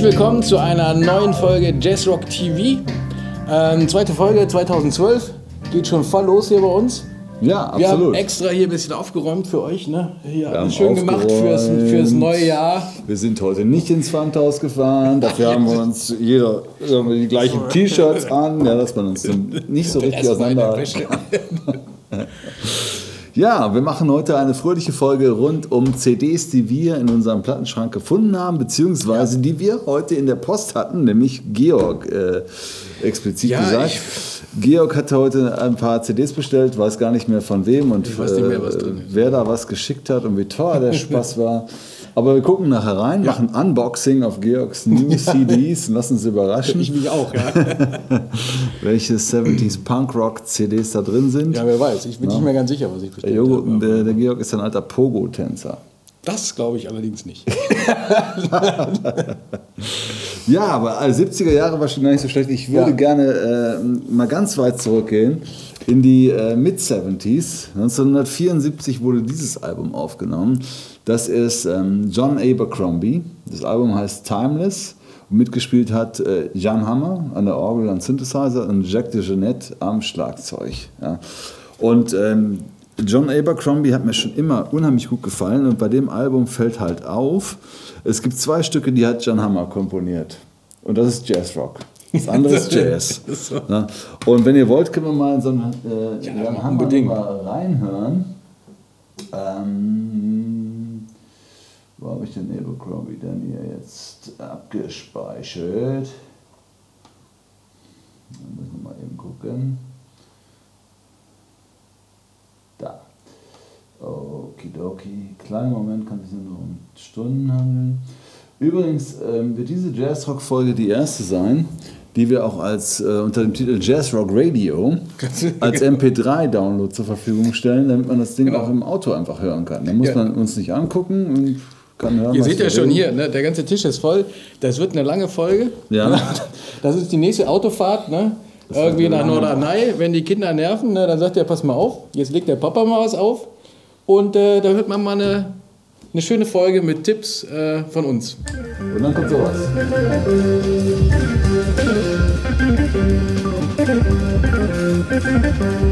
Herzlich willkommen zu einer neuen Folge Jazzrock TV. Ähm, zweite Folge 2012. Geht schon voll los hier bei uns. Ja, Wir haben absolut. extra hier ein bisschen aufgeräumt für euch. Ne? Hier, haben schön gemacht fürs, fürs neue Jahr. Wir sind heute nicht ins Pfandhaus gefahren, dafür haben wir uns jeder die gleichen T-Shirts an, ja, dass man uns nicht so richtig auseinander. Ja, wir machen heute eine fröhliche Folge rund um CDs, die wir in unserem Plattenschrank gefunden haben, beziehungsweise die wir heute in der Post hatten, nämlich Georg äh, explizit Ja, gesagt. Georg hatte heute ein paar CDs bestellt, weiß gar nicht mehr von wem und mehr, ist. wer da was geschickt hat und wie teuer der Spaß war. Aber wir gucken nachher rein, machen Unboxing auf Georgs New CDs und lassen uns überraschen, Ich mich auch, ja. welche 70s Punkrock CDs da drin sind. Ja, wer weiß. Ich bin nicht mehr ganz sicher, was ich bestellt Jogo, habe. der, der Georg ist ein alter Pogo-Tänzer. Das glaube ich allerdings nicht. Ja, aber also 70er Jahre war schon gar nicht so schlecht. Ich würde Ja. gerne äh, mal ganz weit zurückgehen in die äh, Mid-70s. 1974 wurde dieses Album aufgenommen. Das ist ähm, John Abercrombie. Das Album heißt Timeless. Und mitgespielt hat äh, Jan Hammer an der Orgel und Synthesizer und Jacques de Jeanette am Schlagzeug. Ja. Und ähm, John Abercrombie hat mir schon immer unheimlich gut gefallen und bei dem Album fällt halt auf, es gibt zwei Stücke, die hat John Hammer komponiert. Und das ist Jazzrock. Das andere ist Jazz. So. Ja. Und wenn ihr wollt, können wir mal in so einen äh, Ja, Jan Hammer mal reinhören. Ähm, wo habe ich den Abercrombie denn hier jetzt abgespeichert? Da müssen wir mal eben gucken. Da. Okidoki. Kleinen Moment, kann sich nur um Stunden handeln. Übrigens ähm, wird diese Jazzrock-Folge die erste sein, die wir auch als, äh, unter dem Titel Jazzrock Radio als MP3-Download zur Verfügung stellen, damit man das Ding Genau. auch im Auto einfach hören kann. Da muss Ja. man uns nicht angucken hören, Ihr seht ja schon reden. hier, ne? der ganze Tisch ist voll. Das wird eine lange Folge. Ja. Das ist die nächste Autofahrt. Ne? Irgendwie nach Norderney. Wenn die Kinder nerven, ne, dann sagt er, pass mal auf, jetzt legt der Papa mal was auf. Und äh, da hört man mal eine, eine schöne Folge mit Tipps äh, von uns. Und dann kommt sowas.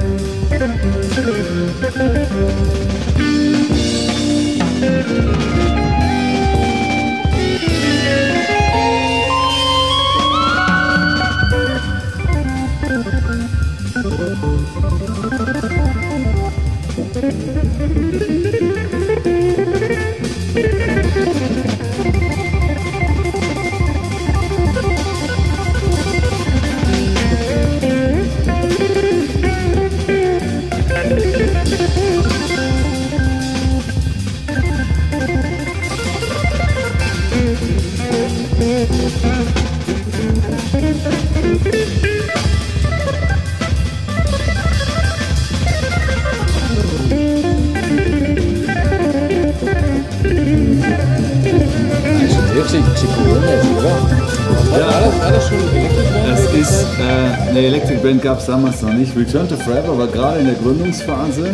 Oder? Ja. War, das, war das schon Elektrikband? Das ist, äh, eine Electric Band gab es damals noch nicht. Return to Forever war gerade in der Gründungsphase.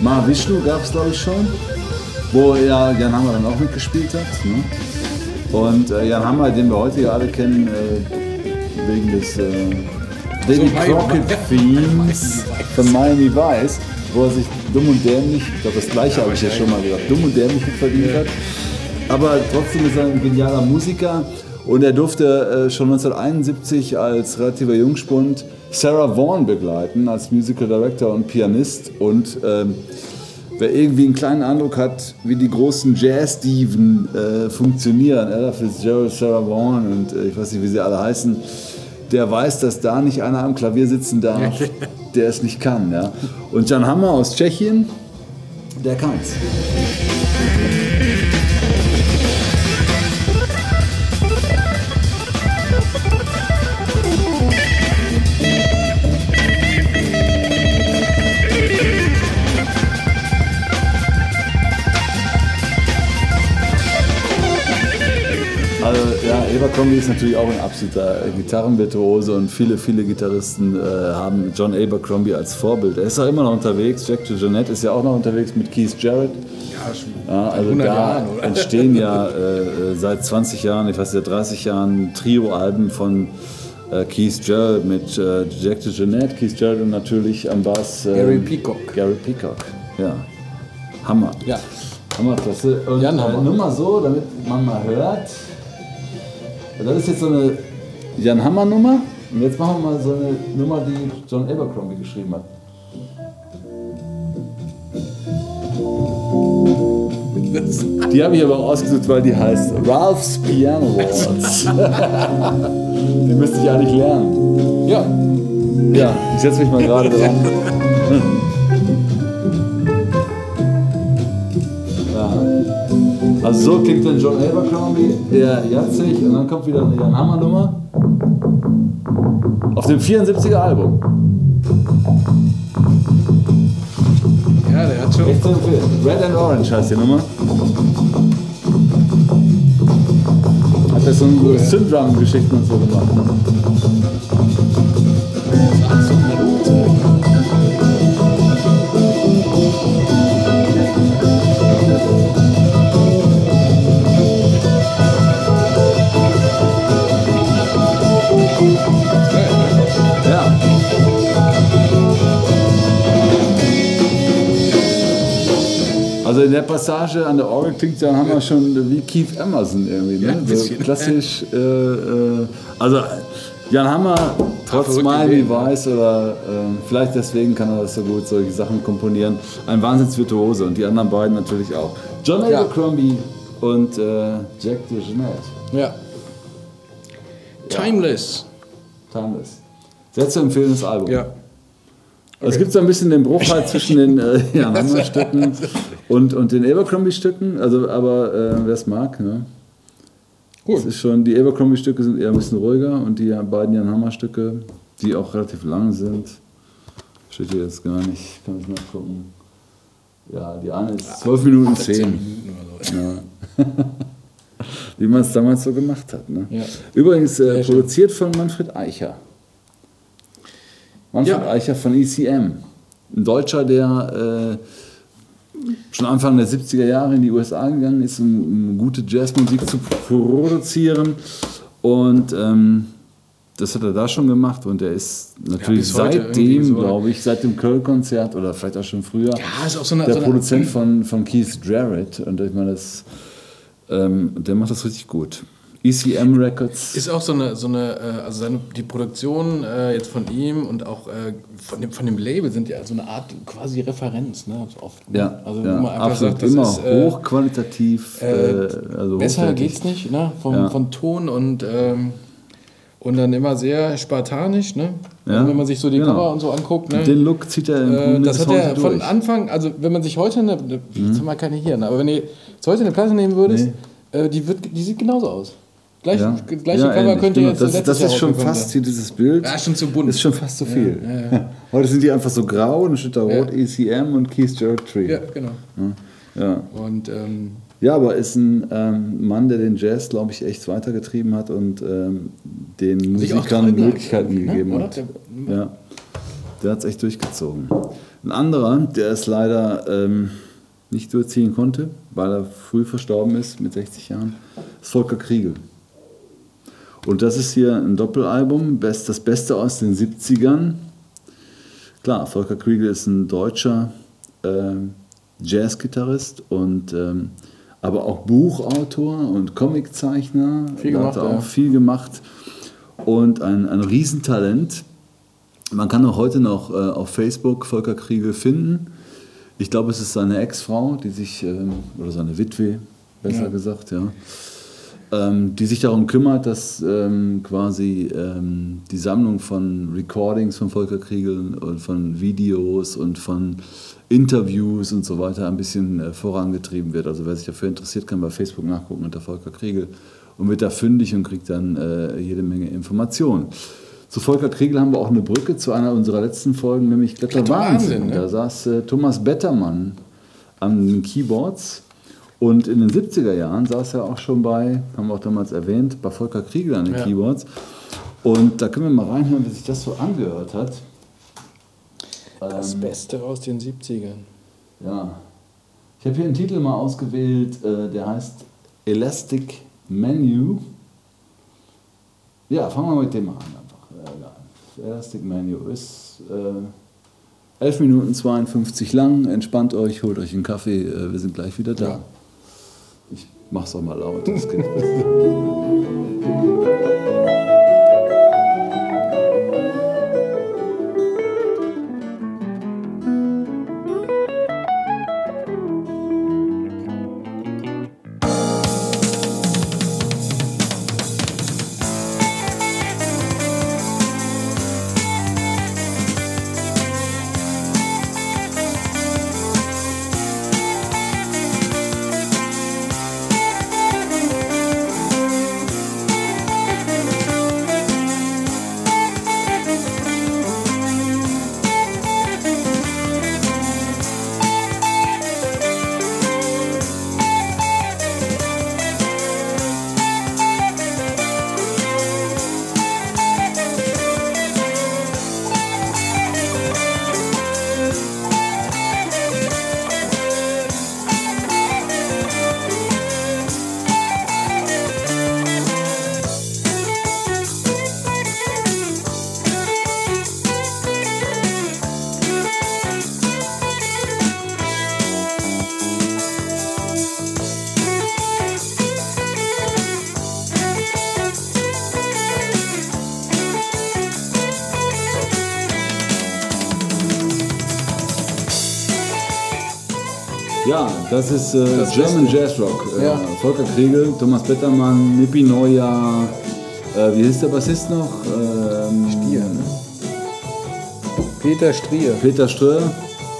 Mahavishnu gab es, glaube ich, schon. Wo ja Jan Hammer dann auch mitgespielt hat. Ne? Und äh, Jan Hammer, den wir heute ja alle kennen, äh, wegen des äh, Davy Miami Crockett Vice. Themes von Miami Vice, wo er sich dumm und dämlich, ich glaube, das gleiche habe ich ja schon mal gesagt, dumm und dämlich verdient hat. Aber trotzdem ist er ein genialer Musiker und er durfte äh, schon 1971 als relativer Jungspund Sarah Vaughan begleiten als Musical Director und Pianist und ähm, wer irgendwie einen kleinen Eindruck hat, wie die großen Jazz-Diven äh, funktionieren, Ella Fitzgerald, Sarah Vaughan und äh, ich weiß nicht, wie sie alle heißen, der weiß, dass da nicht einer am Klavier sitzen darf, der es nicht kann. Ja? Und Jan Hammer aus Tschechien, der kann's. Abercrombie ist natürlich auch ein absoluter Gitarrenvirtuose und viele, viele Gitarristen äh, haben John Abercrombie als Vorbild. Er ist auch immer noch unterwegs. Jack Jeanette ist ja auch noch unterwegs mit Keith Jarrett. Ja, schon Ja, also 100 da Jahren, entstehen ja äh, äh, seit 20 Jahren, ich weiß nicht, seit 30 Jahren Trio-Alben von äh, Keith Jarrett mit äh, Jack Jeanette, Keith Jarrett und natürlich am Bass ähm, Gary Peacock. Gary Peacock, ja. Hammer. Ja. Hammerklasse. Und Jan äh, Hammer. nur mal so, damit man mal hört. Das ist jetzt so eine Jan Hammer Nummer. Und jetzt machen wir mal so eine Nummer, die John Abercrombie geschrieben hat. Die habe ich aber auch ausgesucht, weil die heißt Ralph's Piano Waltz. die müsste ich eigentlich lernen. Ja, Ja, ich setze mich mal gerade dran. Also so klingt dann John Abercrombie, der Jatzig und dann kommt wieder eine Jan Hammer Nummer. Auf dem 74er Album. ja, der hat schon. Echt zu empfehlen. Red and Orange heißt die Nummer. Hat er so ein Syndrum-Geschichten und so gemacht. Ja. Also in der Passage an der Orgel klingt ja wir schon wie Keith Emerson irgendwie. Ja, Ne? ein so klassisch. Äh, äh, also Jan Hammer, trotz Ideen, Vice oder äh, vielleicht deswegen kann er das so gut, solche Sachen komponieren. Ein Wahnsinnsvirtuose und die anderen beiden natürlich auch. John Ja. Abercrombie und äh, Jack DeJohnette. Ja. Timeless. Timeless. Sehr zu empfehlendes Album. Ja. Es gibt so ein bisschen den Bruch halt zwischen den äh, Jan Hammer Stücken und, und den Abercrombie Stücken, also aber äh, wer es mag, ne? Es Gut. ist schon, die Abercrombie Stücke sind eher ein bisschen ruhiger und die beiden Jan Hammer Stücke, die auch relativ lang sind, steht hier jetzt gar nicht, ich kann ich nachgucken. Ja, die eine ist 12 Minuten 10. Minuten oder so. Ja. Wie man es damals so gemacht hat. Ne? Ja. Übrigens äh, produziert von Manfred Eicher. Manfred Ja. Eicher von ECM. Ein Deutscher, der äh, schon Anfang der 70er Jahre in die USA gegangen ist, um, um gute Jazzmusik zu produzieren. Und ähm, das hat er da schon gemacht und er ist natürlich irgendwie seitdem, so- glaube ich, seit dem Köln-Konzert oder vielleicht auch schon früher, Ja, so eine. der so Produzent von, von Keith Jarrett. Und ich meine, das, ähm, der macht das richtig gut. ECM Records. Ist auch so eine, so eine äh, also seine, die Produktion äh, jetzt von ihm und auch äh, von, dem, von dem Label sind ja so eine Art quasi Referenz, ne? so Oft, ne? ja, also ja, absolut. sagt, das immer ist, äh, hochqualitativ. äh, äh, also besser hochwertig. geht's nicht, ne? Vom, Ja. von Ton und, ähm, und dann immer sehr spartanisch, ne? Ja, Also wenn man sich so die genau. Cover und so anguckt, ne? Den Look zieht er im Äh, das hat er von durch. Mhm. Anfang, also wenn man sich heute eine, eine jetzt haben wir keine hier, aber wenn ihr jetzt heute eine Platte nehmen würdest, äh, die, wird, die sieht genauso aus. Gleich, Ja. Gleiche Ja, Cover könnte genau. jetzt das, das ist schon fast hier dieses Bild. Ja, schon zu bunt. Ist schon fast zu viel. Heute sind die einfach so grau und steht da rot ECM und Keith Jarrett Tree. Ja, genau. Ja. Und ähm, Ja, aber ist ein ähm, Mann, der den Jazz, glaube ich, echt weitergetrieben hat und ähm, den sich auch Musikern Möglichkeiten ne? gegeben Oder? hat. Der- Ja, der hat es echt durchgezogen. Ein anderer, der es leider ähm, nicht durchziehen konnte, weil er früh verstorben ist, mit 60 Jahren, ist Volker Kriegel. Und das ist hier ein Doppelalbum, best, das Beste aus den 70ern. Klar, Volker Kriegel ist ein deutscher ähm, Jazzgitarrist und ähm, aber auch Buchautor und Comiczeichner. Viel gemacht, hat er ja. auch viel gemacht und ein, ein Riesentalent. Man kann auch heute noch äh, auf Facebook Volker Kriegel finden. Ich glaube, es ist seine Ex-Frau, die sich, ähm, oder seine Witwe, besser Ja. gesagt, ja, ähm, die sich darum kümmert, dass ähm, quasi ähm, die Sammlung von Recordings von Volker Kriegel und von Videos und von Interviews und so weiter ein bisschen äh, vorangetrieben wird. Also wer sich dafür interessiert, kann bei Facebook nachgucken unter Volker Kriegel und wird da fündig und kriegt dann äh, jede Menge Informationen. Zu Volker Kriegel haben wir auch eine Brücke zu einer unserer letzten Folgen, nämlich Kletter. Wahnsinn, ne? Da saß äh, Thomas Bettermann an den Keyboards Und in den 70er Jahren saß er auch schon bei, haben wir auch damals erwähnt, bei Volker Kriegel an den Ja. Keyboards. Und da können wir mal reinhören, wie sich das so angehört hat. Das Beste aus den 70ern. Ja. Ich habe hier einen Titel mal ausgewählt, äh, der heißt Elastic Menu. Ja, fangen wir mit dem an einfach. Äh. Elastic Menu ist äh, 11 Minuten 52 lang. Entspannt euch, holt euch einen Kaffee, äh, wir sind gleich wieder da. Ja. Mach's auch mal laut. Ja, das ist äh, Das German Beste. Jazz Rock. Äh, Ja. Volker Kriegel, Thomas Bettermann, Nippi Neujahr, äh, wie hieß der Bassist noch? Ähm, Stier, ne? Peter Strier. Peter Ströer.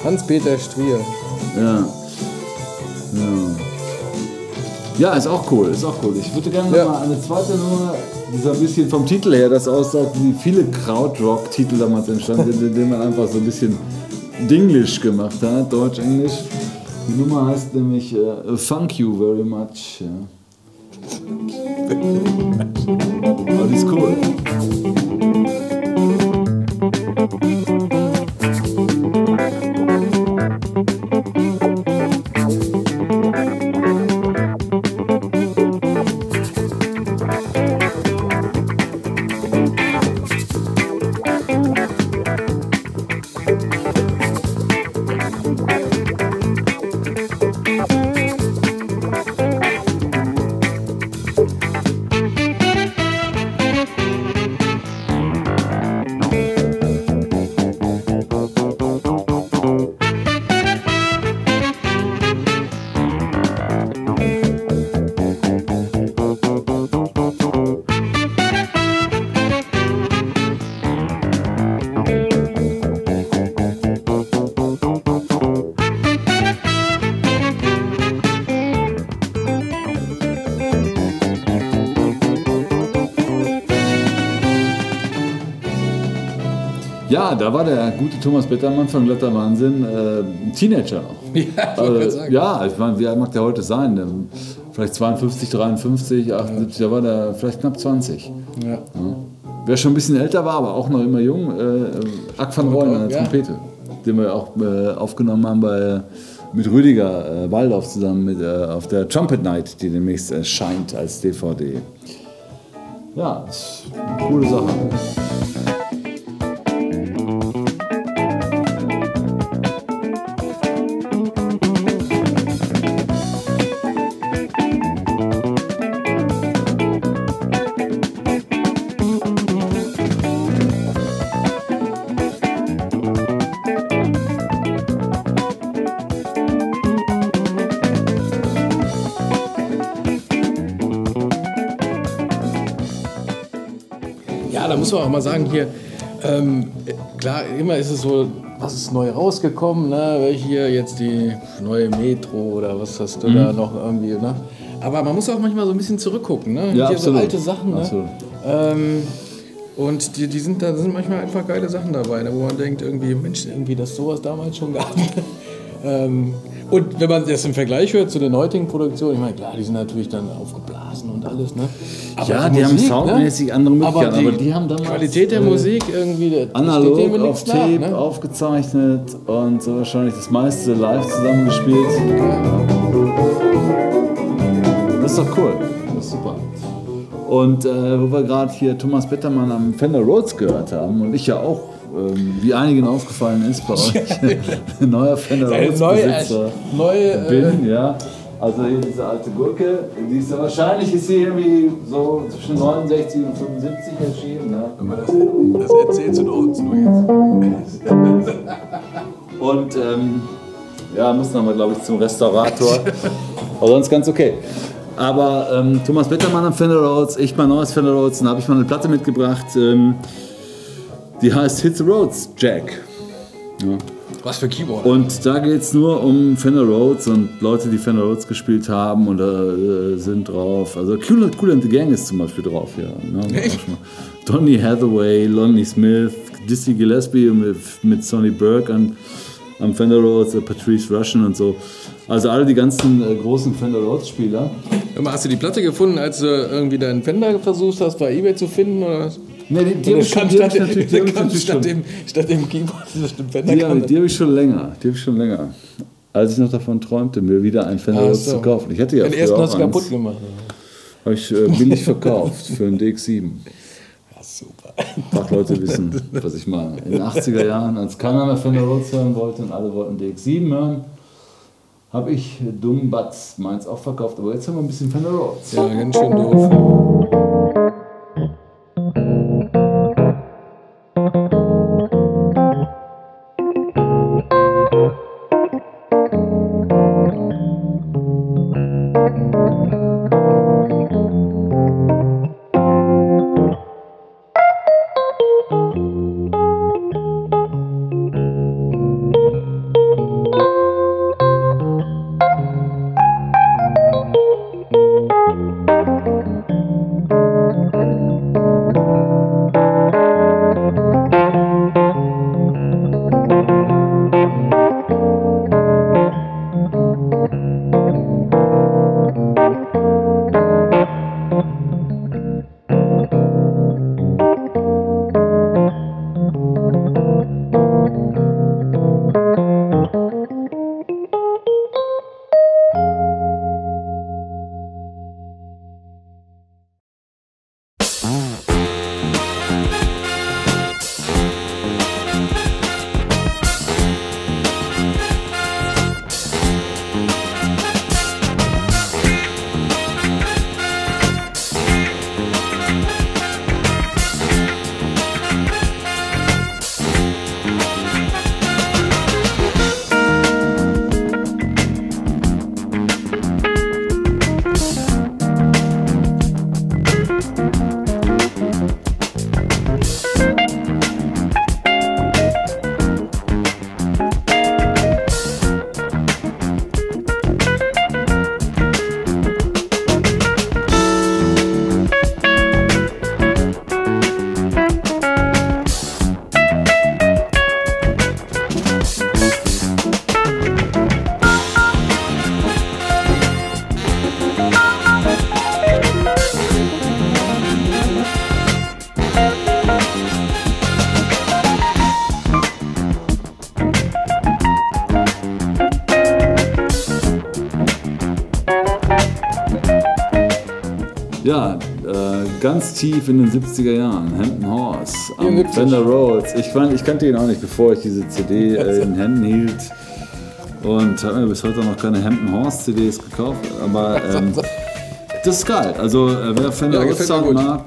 Hans-Peter Strier. Ja. ja. Ja, ist auch cool, ist auch cool. Ich würde gerne Ja. mal eine zweite Nummer, die so ein bisschen vom Titel her das aussagt, wie viele Krautrock-Titel damals entstanden sind, indem man einfach so ein bisschen Dinglish gemacht hat, Deutsch, Englisch. Die Nummer heißt nämlich äh, Thank You Very Much. Ja. Aber die ist cool. Da war der gute Thomas Bettermann von Glatter Wahnsinn äh, ein Teenager noch. Ja, ich Also, sagen. ja, ich meine, wie alt mag der heute sein? Der, vielleicht 52, 53, 78, da war der vielleicht knapp 20. Ja. Wer schon ein bisschen älter war, aber auch noch immer jung, äh, Ack van Rooyen an der Ja. Trompete, den wir auch äh, aufgenommen haben bei, mit Rüdiger äh, Waldorf zusammen mit, äh, auf der Trumpet Night, die demnächst erscheint als DVD. Ja, ist eine coole Sache. Ja, da muss man auch mal sagen, hier, ähm, klar, immer ist es so, was ist neu rausgekommen, ne? welche hier jetzt die neue Metro oder was hast du Mhm. da noch irgendwie, ne? Aber man muss auch manchmal so ein bisschen zurückgucken, ne? Ja, hier absolut. so alte Sachen, ne? Ähm, und die, die sind, da sind manchmal einfach geile Sachen dabei, ne? wo man denkt, irgendwie, Mensch, irgendwie, dass sowas damals schon gab. Ähm, und wenn man das im Vergleich hört zu den heutigen Produktionen, ich meine, klar, die sind natürlich dann aufgeblasen und alles, ne? Aber Ja, die haben Musik, soundmäßig andere Möglichkeiten, aber die, aber die haben damals, Qualität der äh, Musik irgendwie, Analog auf nach, Tape ne? aufgezeichnet und so wahrscheinlich das meiste live zusammengespielt. Das ist doch cool. Das ist super. Und äh, wo wir gerade hier Thomas Bettermann am Fender Rhodes gehört haben und ich ja auch, ähm, wie einigen aufgefallen ist bei euch, neuer Fender Äh, Rhodes Besitzer neu äh, bin, ja. Also hier diese alte Gurke, die ist ja wahrscheinlich ist sie irgendwie so zwischen 69 und 75 erschienen. Ne? das, das erzählst du uns nur jetzt. Und ähm, ja, muss nochmal, glaube ich, zum Restaurator. Aber sonst ganz okay. Aber ähm, Thomas Bettermann am Fender Rhodes, ich mein neues Fender Rhodes, dann habe ich mal eine Platte mitgebracht. Ähm, die heißt Hit the Roads Jack. Was für Keyboard. Und da geht es nur um Fender Rhodes und Leute, die Fender Rhodes gespielt haben und da äh, sind drauf. Also Cool, cool and the Gang ist zum Beispiel drauf hier. Ne? Echt? Donny Hathaway, Lonnie Smith, Dizzy Gillespie mit, mit Sonny Burke an, am Fender Rhodes, äh, Patrice Russian und so. Also alle die ganzen äh, großen Fender Rhodes Spieler. Hast du die Platte gefunden, als du irgendwie deinen Fender versucht hast, bei Ebay zu finden? Oder was? Nee, die, die habe ich, schon- die hab ich natürlich, die hab ich natürlich statt, schon. dem, statt dem Keyboard das dem Fender Die, habe die hab ich schon länger. Die habe ich schon länger. Als ich noch davon träumte, mir wieder ein Fender Ach so. zu kaufen. Ich hatte ja Den früher ersten auch hast du kaputt gemacht. Habe ich äh, billig verkauft für einen DX7. Ja, super. Fachleute wissen, was ich meine. In den 80er Jahren, als keiner mehr Fender Rhodes hören wollte und alle wollten DX7 hören, habe ich äh, dumm Batz meins auch verkauft. Aber jetzt haben wir ein bisschen Fender Rhodes. Ja, ganz schön doof. Tief in den 70er Jahren. Hampton Horse am 74. Fender Rhodes. Ich, fand, ich kannte ihn auch nicht, bevor ich diese CD äh, in Händen hielt. Und habe mir bis heute noch keine Hampton Horse CDs gekauft. Aber ähm, das ist geil. Also, äh, wer Fender Ja, Rhodes Sound mag,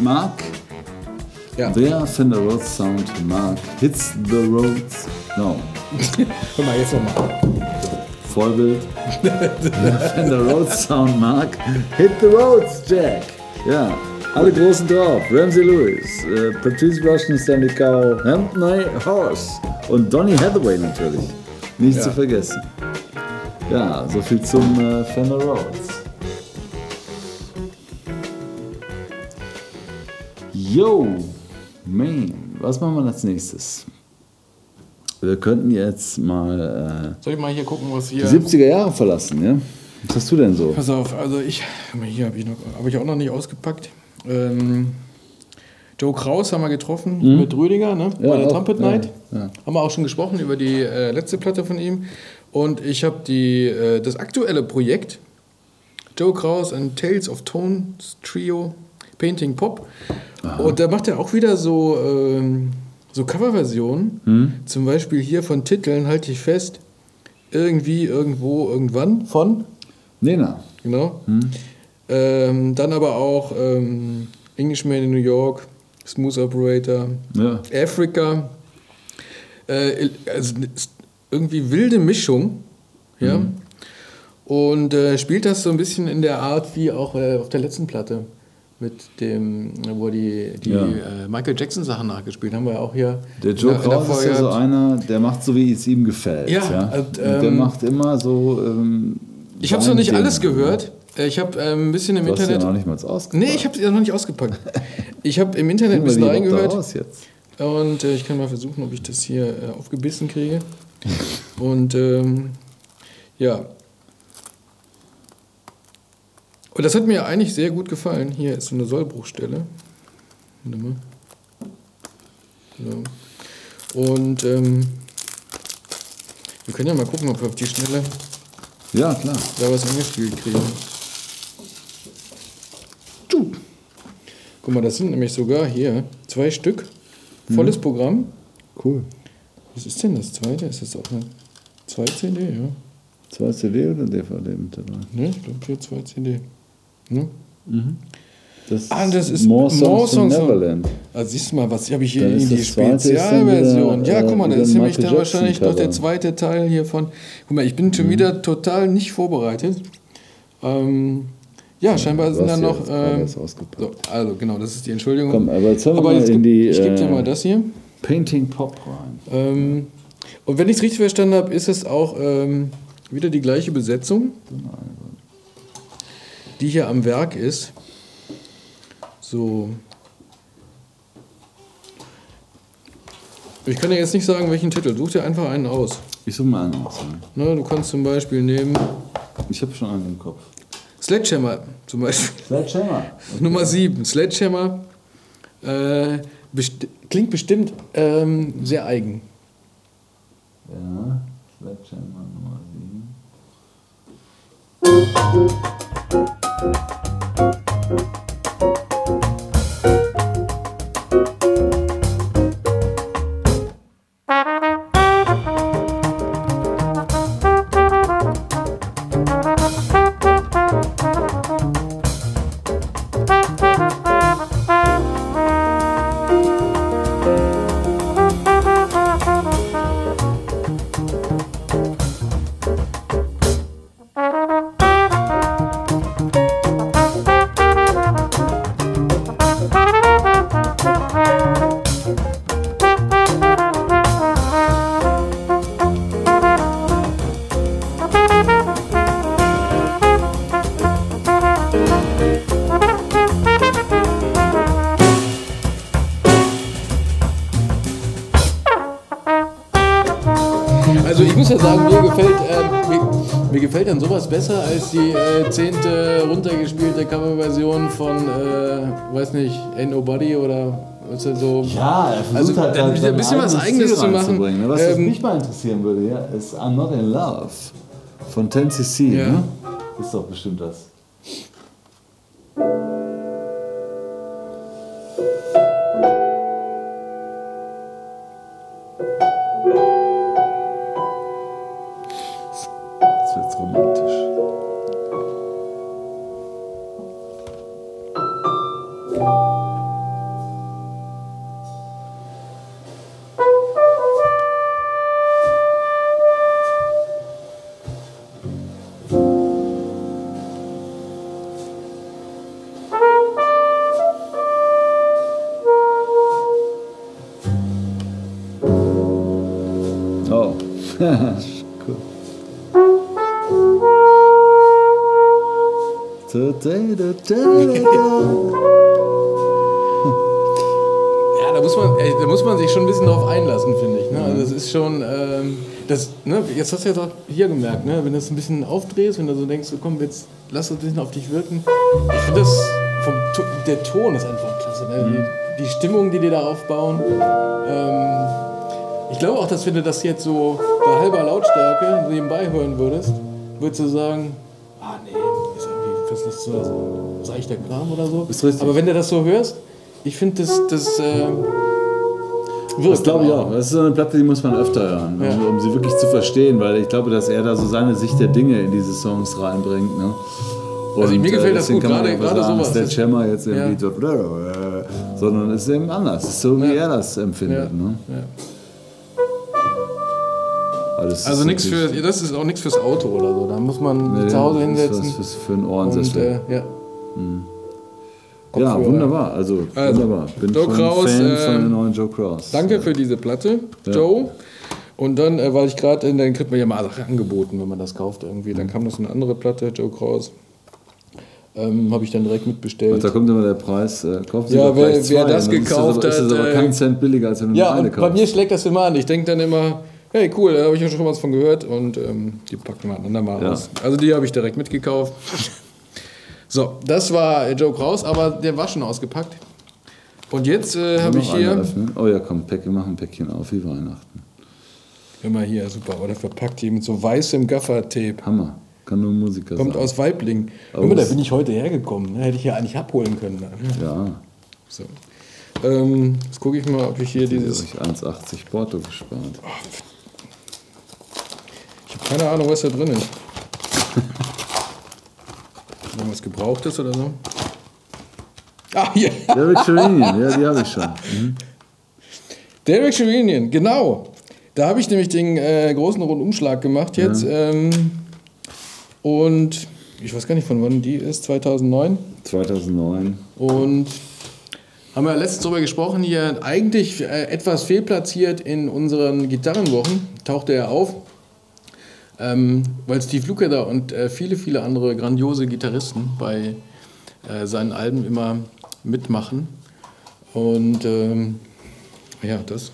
mag Ja. wer Fender Rhodes Sound mag, hits the roads. No. Hör mal, jetzt nochmal. Vollbild. Wer Fender Rhodes Sound mag, hit the roads, Jack. Ja, alle Großen drauf. Ramsey Lewis, äh, Patrice Russian, Stanley Cowell, Hampton Horse und Donny Hathaway natürlich. Nicht Ja. zu vergessen. Ja, so viel zum äh, Fender Rhodes. Yo, man, was machen wir als nächstes? wir könnten jetzt mal Soll ich mal hier gucken, was äh, hier. die 70er Jahre verlassen, ja? Was hast du denn so? Pass auf, also ich, hier habe ich, noch- hab ich auch noch nicht ausgepackt. Ähm, Joe Kraus haben wir getroffen mit Rüdiger, ne? Mhm. Ja, bei der auch, Trumpet ja, Night. ja. Haben wir auch schon gesprochen über die äh, letzte Platte von ihm. Und ich habe die äh, das aktuelle Projekt Joe Kraus and Tales of Tones Trio Painting Pop. Und da macht er auch wieder so, ähm, so Coverversionen. Hm? Zum Beispiel hier von Titeln, halte ich fest, irgendwie, irgendwo, irgendwann von. Nena. Genau. Hm? Ähm, dann aber auch ähm, Englishman in New York, Smooth Operator, Ja. Africa. Äh, also irgendwie wilde Mischung. Ja. Mhm. Und äh, spielt das so ein bisschen in der Art wie auch äh, auf der letzten Platte. Mit dem, wo die, die Ja. äh, Michael Jackson Sachen nachgespielt haben, wir auch hier. Der Joe Kraus ist ja so einer, der macht so, wie es ihm gefällt. Ja, Ja, und, Und der ähm, macht immer so. Ähm, Ich habe noch seine nicht alles Dinge. gehört. Äh, Ich habe ähm, ein bisschen im Du hast ja Internet. noch nicht mal ausgepackt. Nee, ich habe sie ja noch nicht ausgepackt. Ich habe im Internet ein bisschen reingehört und äh, ich kann mal versuchen, ob ich das hier äh, aufgebissen kriege. Und ähm, ja. Und das hat mir eigentlich sehr gut gefallen. Hier ist so eine Sollbruchstelle. Warte mal. So. Und ähm, wir können ja mal gucken, ob wir auf die Schnelle Ja, klar. da was angespielt kriegen. Guck mal, das sind nämlich sogar hier zwei Stück. Volles Programm. Cool. Was ist denn das zweite? Ist das auch eine 2 CD? Ja. Zwei CD oder DVD mit dabei? Ne, ich glaube hier 2 CD. Ne? Das, Ah, das ist More Songs, More Songs Neverland. Also siehst du mal, was habe ich hier in die das Spezialversion. wieder, Ja, äh, guck mal, da wieder ist nämlich dann wahrscheinlich Jackson noch der Cover. zweite Teil hier von. Guck mal, ich bin schon wieder total nicht vorbereitet. Ähm, ja, scheinbar sind Du da hast ja noch. ausgepackt. so, also genau, das ist die Entschuldigung. Komm, aber jetzt aber jetzt in die, ich gebe dir äh, mal das hier. Painting Pop rein. Ähm, und wenn ich es richtig verstanden habe, ist es auch ähm, wieder die gleiche Besetzung, die hier am Werk ist. So. Ich kann dir jetzt nicht sagen, welchen Titel. Such dir einfach einen aus. Ich suche mal einen aus. Ne, du kannst zum Beispiel nehmen Ich habe schon einen im Kopf. Sledgehammer zum Beispiel. Sledgehammer. Nummer 7. Sledgehammer. Äh, besti klingt bestimmt ähm, sehr eigen. Ja, Sledgehammer Nummer 7. besser als die äh, zehnte runtergespielte Coverversion von, äh, weiß nicht, Ain't Nobody oder was ist das so. Ja, er versucht Also, halt, dann halt ein bisschen was eigenes zu machen. ne? Was Ähm, mich mal interessieren würde, ja, ist I'm Not in Love von 10cc. Ja. Ne? Ist doch bestimmt das. Cool. Ja, da muss man, ey, da muss man sich schon ein bisschen drauf einlassen, finde ich. Ne? Also das ist schon, ähm, das, ne, jetzt hast du ja doch hier gemerkt, ne? wenn du das ein bisschen aufdrehst, wenn du so denkst, so, komm, jetzt lass das ein bisschen auf dich wirken. Ich finde das, vom, der Ton ist einfach klasse. Ne? Die, die Stimmung, die die da aufbauen. Ähm, ich glaube auch, dass wenn du das jetzt so bei halber Lautstärke nebenbei hören würdest, würdest du sagen, ah nee, ist irgendwie, was ist das so seichter Kram oder so. Ist richtig. Aber wenn du das so hörst, ich finde, das, das äh, wirkt. Das glaube ich auch. Das ist so eine Platte, die muss man öfter hören, Ja. um, um sie wirklich zu verstehen, weil ich glaube, dass er da so seine Sicht der Dinge in diese Songs reinbringt. Ne? Und, Also mir gefällt das gut, gerade- gerade sagen, sowas. ist der Das- Chammer jetzt Ja. irgendwie so, äh, sondern es ist eben anders. Es ist so, wie Ja. er das empfindet. Ja. Ne? Ja. Alles Also nichts für, das ist auch nichts fürs Auto oder so. Da muss man Nee, zu Hause das ist hinsetzen. Für, für und, Ohrensessel. äh, ja. ja, Kopfhörer. wunderbar. Also, Also, wunderbar. Bin Joe schon Kraus, Fan äh, von dem neuen Joe Cross. Danke für diese Platte, Joe. Und dann, äh, weil ich gerade, dann kriegt man ja mal Sachen angeboten, wenn man das kauft irgendwie. Dann kam noch so eine andere Platte, Joe Kraus. Ähm, Habe ich dann direkt mitbestellt. Und da kommt immer der Preis. Äh, Sie Ja, wer- gleich wer zwei. das gekauft ist das aber, Ist das hat, aber äh, kein Cent billiger, als wenn du Ja, eine und bei kaufst. mir schlägt das immer an. Ich denke dann immer, hey cool, da habe ich ja schon was von gehört und ähm, die packen wir einander mal Ja. aus. Also die habe ich direkt mitgekauft. So, das war Joe Kraus, aber der war schon ausgepackt. Und jetzt äh, habe ich hier? Oh ja, komm, Päckchen, mach ein Päckchen auf wie Weihnachten. immer hier, super, oder verpackt hier mit so weißem Gaffer-Tape. Hammer. Kann nur ein Musiker Kommt sein. aus Weibling. Aus- Guck mal, da bin ich heute hergekommen. ne? Hätte ich ja eigentlich abholen können. ne? Ja, So. Ähm, jetzt gucke ich mal, ob ich hier die dieses. sich 1,80 Porto gespart. Ich habe keine Ahnung, was da drin ist. Irgendwas Gebrauchtes oder so? Ah, hier. Derek Sherinian, ja, die habe ich schon. Mhm. Derek Sherinian, genau. Da habe ich nämlich den äh, großen Rundumschlag gemacht jetzt. Ähm, und ich weiß gar nicht, von wann die ist, 2009. 2009. Und haben wir letztens darüber gesprochen, hier eigentlich äh, etwas fehlplatziert in unseren Gitarrenwochen, tauchte er auf, ähm, weil Steve Lukather und äh, viele, viele andere grandiose Gitarristen bei äh, seinen Alben immer mitmachen. Und ähm, ja, das.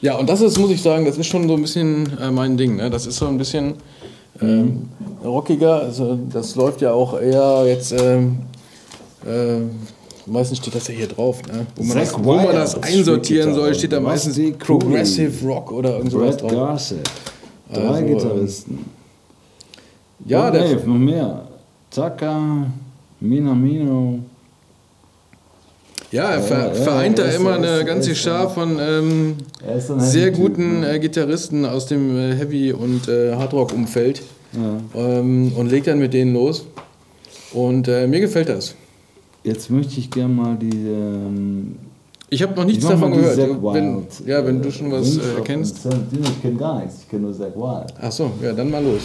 Ja, und das ist, muss ich sagen, das ist schon so ein bisschen äh, mein Ding. Ne? Das ist so ein bisschen ähm, rockiger. Also das läuft ja auch eher jetzt. Ähm, äh, meistens steht das ja hier drauf, ne? wo, man das, wo man das einsortieren soll, da. steht da meistens Progressive Rock oder irgend sowas drauf. Garcet. Drei Also, Gitarristen. Ja, Bob der, Dave, noch mehr. Taka, Minamino. ja, er ver Ja, ja, vereint da er ist- immer er ist- eine ganze ist- Schar von ähm, sehr guten ne? äh, Gitarristen aus dem äh, Heavy- und äh, Hardrock-Umfeld Ja. ähm, und legt dann mit denen los. Und äh, mir gefällt das. Jetzt möchte ich gerne mal die. Ähm, Ich habe noch nichts davon gehört. Wenn, ja, wenn du schon was äh, of kennst. Insanity. Ich kenne gar nichts, ich kenne nur Zack Wild. Ach so, ja, dann mal los.